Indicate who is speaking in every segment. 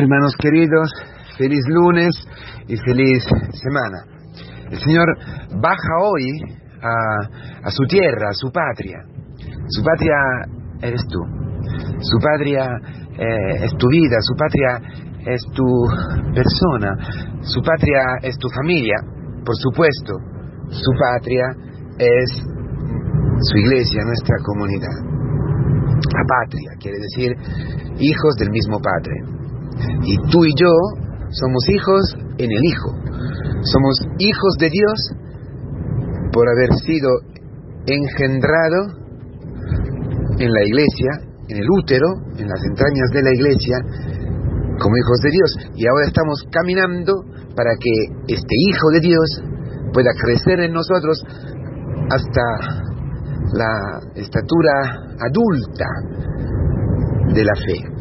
Speaker 1: Hermanos queridos, feliz lunes y feliz semana. El Señor baja hoy a, su tierra, a su patria. Su patria eres tú. Su patria eh, es tu vida, su patria es tu persona, su patria es tu familia, por supuesto. Su patria es su iglesia, nuestra comunidad. La patria quiere decir hijos del mismo Padre. Y tú y yo somos hijos en el Hijo. Somos hijos de Dios por haber sido engendrado en la iglesia, en el útero, en las entrañas de la iglesia, como hijos de Dios. Y ahora estamos caminando para que este Hijo de Dios pueda crecer en nosotros hasta la estatura adulta de la fe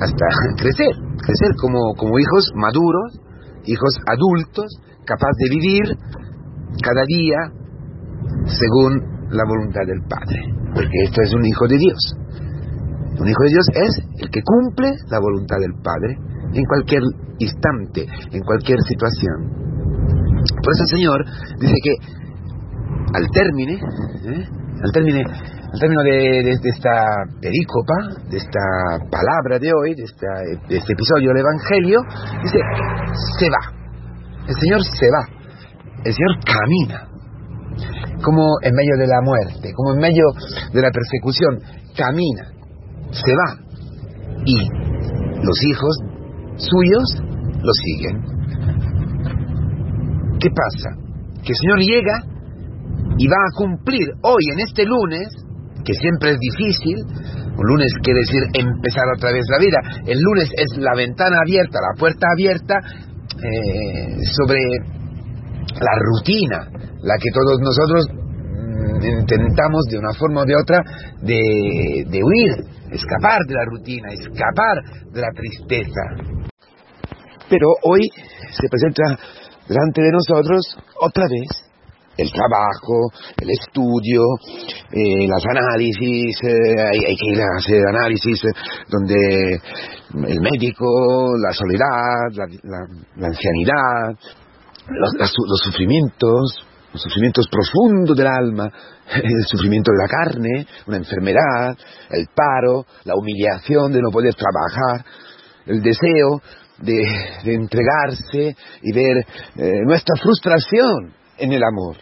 Speaker 1: hasta crecer, crecer como, como hijos maduros, hijos adultos, capaz de vivir cada día según la voluntad del Padre. Porque esto es un hijo de Dios. Un hijo de Dios es el que cumple la voluntad del Padre en cualquier instante, en cualquier situación. Por eso el Señor dice que al término, ¿eh? al término al término de, esta perícopa, de esta palabra de hoy, de, este episodio del Evangelio, dice, se va. El Señor se va. El Señor camina. Como en medio de la muerte, como en medio de la persecución, camina, se va. Y los hijos suyos lo siguen. ¿Qué pasa? Que el Señor llega y va a cumplir hoy, en este lunes, que siempre es difícil. Un lunes quiere decir empezar otra vez la vida. El lunes es la ventana abierta, la puerta abierta eh, sobre la rutina, la que todos nosotros mm, intentamos de una forma o de otra de, de huir, escapar de la rutina, escapar de la tristeza. Pero hoy se presenta delante de nosotros otra vez el trabajo, el estudio, eh, las análisis, eh, hay, que ir a hacer análisis eh, donde el médico, la soledad, la, ancianidad, los, sufrimientos, los sufrimientos profundos del alma, el sufrimiento de la carne, una enfermedad, el paro, la humillación de no poder trabajar, el deseo de, entregarse y ver nuestra frustración en el amor.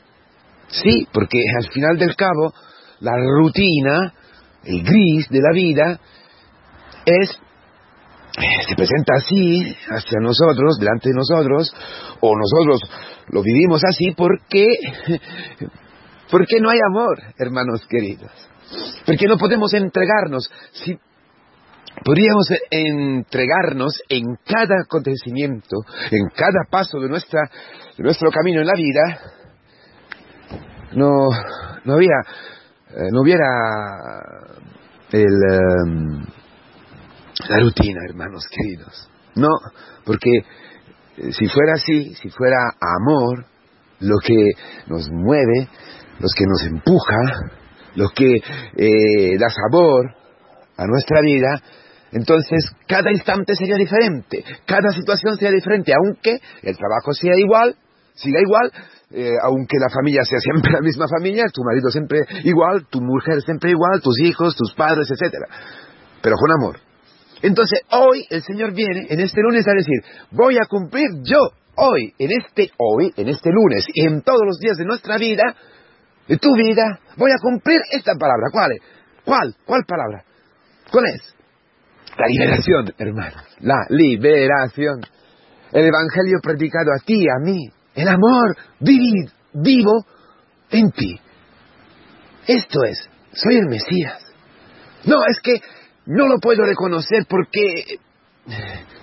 Speaker 1: Sí, porque al final del cabo la rutina, el gris de la vida, es se presenta así hacia nosotros, delante de nosotros, o nosotros lo vivimos así porque porque no hay amor, hermanos queridos. Porque no podemos entregarnos. Si podríamos entregarnos en cada acontecimiento, en cada paso de nuestra de nuestro camino en la vida, no, no había, eh, no hubiera el, em, la rutina, hermanos queridos. No, porque eh, si fuera así, si fuera amor, lo que nos mueve, lo que nos empuja, lo que eh, da sabor a nuestra vida, entonces cada instante sería diferente, cada situación sería diferente, aunque el trabajo sea igual, siga igual, eh, aunque la familia sea siempre la misma familia, tu marido siempre igual, tu mujer siempre igual, tus hijos, tus padres, etcétera, pero con amor. Entonces hoy el Señor viene en este lunes a decir, voy a cumplir yo hoy, en este hoy, en este lunes y en todos los días de nuestra vida, de tu vida, voy a cumplir esta palabra. ¿Cuál es? ¿Cuál? ¿Cuál palabra? ¿Cuál es? La liberación, hermano. La liberación. El Evangelio predicado a ti, a mí, el amor vivo en ti. Esto es, soy el Mesías. No, es que no lo puedo reconocer porque,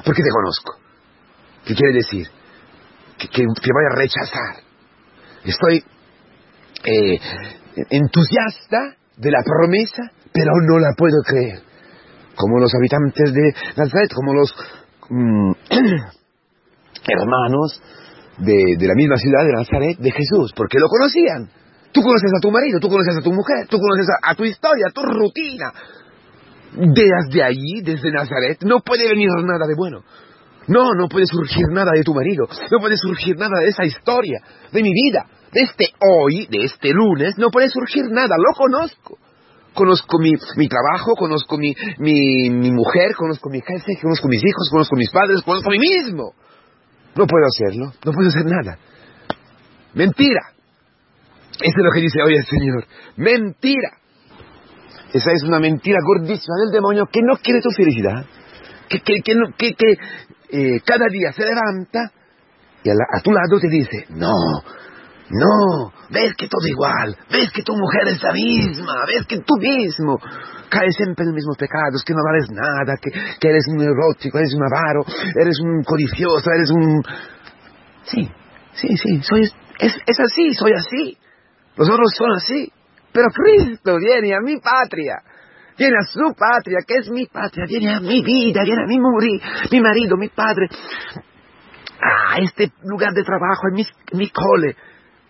Speaker 1: porque te conozco. ¿Qué quiere decir? Que, que, voy a rechazar. Estoy eh, entusiasta de la promesa, pero no la puedo creer. Como los habitantes de Nazaret, como los mm, hermanos de, la misma ciudad de Nazaret de Jesús, porque lo conocían. Tú conoces a tu marido, tú conoces a tu mujer, tú conoces a, tu historia, a tu rutina. desde allí, desde Nazaret, no puede venir nada de bueno. No, no puede surgir nada de tu marido, no puede surgir nada de esa historia, de mi vida, de este hoy, de este lunes, no puede surgir nada, lo conozco. Conozco mi, mi trabajo, conozco mi, mi, mi mujer, conozco mi jefe, conozco mis hijos, conozco mis padres, conozco a mí mismo. No puedo hacerlo, no puedo hacer nada. Mentira. Eso es lo que dice hoy el Señor. Mentira. Esa es una mentira gordísima del demonio que no quiere tu felicidad. Que, que, que, que, que eh, cada día se levanta y a, a, tu lado te dice, no, no, ves que todo igual, ves que tu mujer es la misma, ves que tú mismo caes siempre en los mismos pecados, que no vales nada, que, que eres un erótico, eres un avaro, eres un codicioso, eres un... Sí, sí, sí, soy, es, es así, soy así. Los otros son así. Pero Cristo viene a mi patria, viene a su patria, que es mi patria, viene a mi vida, viene a mi morir, mi marido, mi padre, a este lugar de trabajo, a mi, mi cole,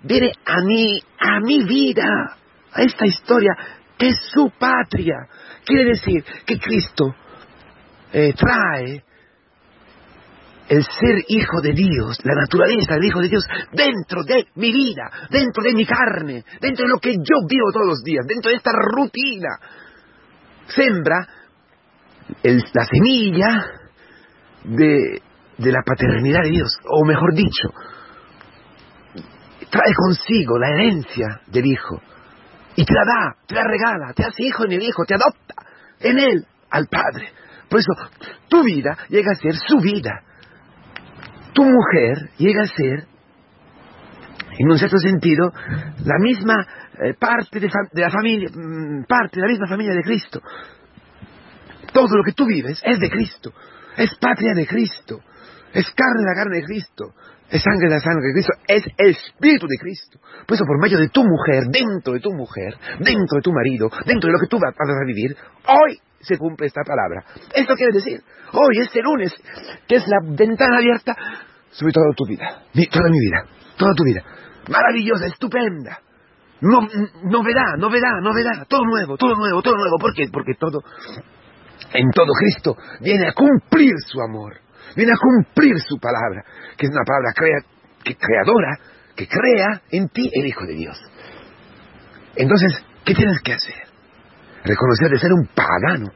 Speaker 1: viene a mi, a mi vida, a esta historia, que es su patria. Quiere decir que Cristo eh, trae el ser hijo de Dios, la naturaleza del hijo de Dios, dentro de mi vida, dentro de mi carne, dentro de lo que yo vivo todos los días, dentro de esta rutina. Sembra la semilla de, de la paternidad de Dios, o mejor dicho, trae consigo la herencia del hijo y te la da, te la regala, te hace hijo en el hijo, te adopta en él al Padre. Por eso tu vida llega a ser su vida tu mujer llega a ser, en un cierto sentido, la misma eh, parte de, de, la familia, mm, parte de la misma familia de Cristo. Todo lo que tú vives es de Cristo, es patria de Cristo, es carne de la carne de Cristo, es sangre de la sangre de Cristo, es espíritu de Cristo. Por eso, por medio de tu mujer, dentro de tu mujer, dentro de tu marido, dentro de lo que tú vas a vivir, hoy se cumple esta palabra. Esto quiere decir, hoy, este lunes, que es la ventana abierta sobre toda tu vida, toda mi vida, toda tu vida. Maravillosa, estupenda. No, novedad, novedad, novedad, todo nuevo, todo nuevo, todo nuevo. ¿Por qué? Porque todo, en todo Cristo viene a cumplir su amor, viene a cumplir su palabra, que es una palabra crea, creadora, que crea en ti el Hijo de Dios. Entonces, ¿qué tienes que hacer? Reconocer de ser un pagano,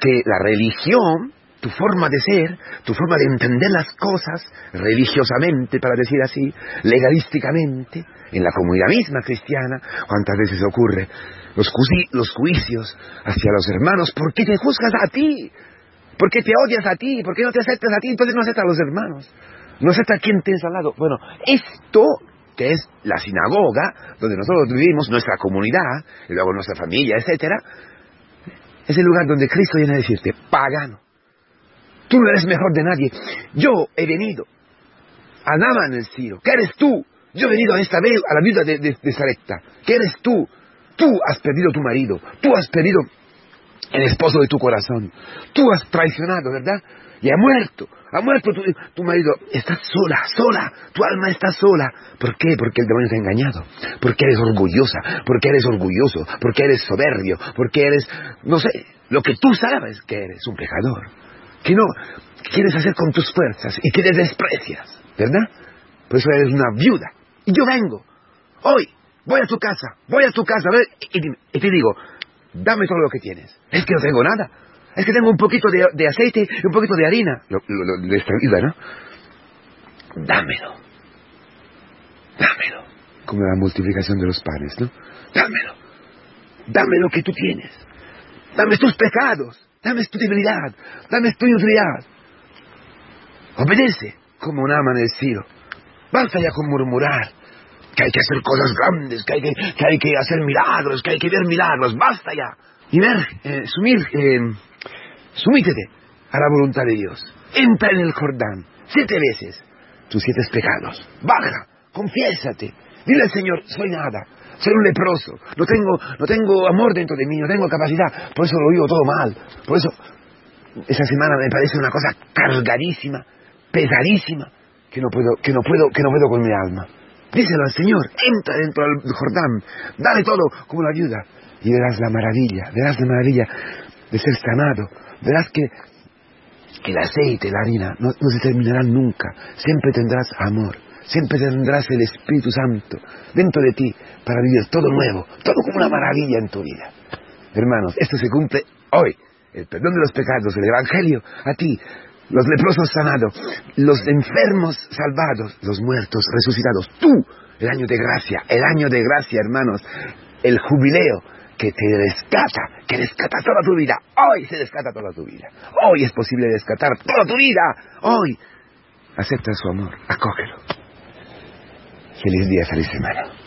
Speaker 1: que la religión tu forma de ser, tu forma de entender las cosas, religiosamente, para decir así, legalísticamente, en la comunidad misma cristiana, cuántas veces ocurre, los, los juicios hacia los hermanos, ¿por qué te juzgas a ti? ¿Por qué te odias a ti? ¿Por qué no te aceptas a ti? Entonces no aceptas a los hermanos. No aceptas a quien tienes al lado. Bueno, esto que es la sinagoga, donde nosotros vivimos, nuestra comunidad, y luego nuestra familia, etcétera, es el lugar donde Cristo viene a decirte, pagano, Tú no eres mejor de nadie. Yo he venido a en el Ciro. ¿Qué eres tú? Yo he venido a esta a la viuda de, de, de Sarepta. ¿Qué eres tú? Tú has perdido tu marido. Tú has perdido el esposo de tu corazón. Tú has traicionado, ¿verdad? Y ha muerto. Ha muerto tu, tu, marido. Estás sola, sola. Tu alma está sola. ¿Por qué? Porque el demonio te ha engañado. Porque eres orgullosa. Porque eres orgulloso. Porque eres soberbio. Porque eres, no sé, lo que tú sabes que eres un pecador que no quieres hacer con tus fuerzas y que te desprecias, ¿verdad? Por eso eres una viuda. Y yo vengo, hoy, voy a tu casa, voy a tu casa, y, y, te digo, dame todo lo que tienes. Es que no tengo nada. Es que tengo un poquito de, de aceite y un poquito de harina. Lo, lo, de esta vida, ¿no? Dámelo. Dámelo. Como la multiplicación de los panes, ¿no? Dámelo. Dame lo que tú tienes. Dame tus pecados. Dame tu debilidad, dame tu inutilidad. Obedece como un ama en el cielo. Basta ya con murmurar, que hay que hacer cosas grandes, que hay que, que, hay que hacer milagros, que hay que ver milagros. Basta ya. Y ver, eh, sumir, eh, sumítete a la voluntad de Dios. Entra en el Jordán siete veces tus siete pecados. Baja, confiésate. Dile al Señor, soy nada, soy un leproso, no tengo, no tengo amor dentro de mí, no tengo capacidad, por eso lo vivo todo mal. Por eso esa semana me parece una cosa cargadísima, pesadísima, que no puedo, que no puedo, que no puedo con mi alma. Díselo al Señor, entra dentro del Jordán, dale todo como la ayuda y verás la maravilla, verás la maravilla. de ser sanado. Verás que el aceite, la harina, no, no se terminarán nunca. Siempre tendrás amor, siempre tendrás el Espíritu Santo dentro de ti para vivir todo nuevo, todo como una maravilla en tu vida. Hermanos, esto se cumple hoy. El perdón de los pecados, el Evangelio a ti, los leprosos sanados, los enfermos salvados, los muertos resucitados. Tú, el año de gracia, el año de gracia, hermanos, el jubileo que te rescata, que rescata toda tu vida. Hoy se rescata toda tu vida. Hoy es posible rescatar toda tu vida. Hoy acepta su amor, acógelo. Feliz día, feliz semana.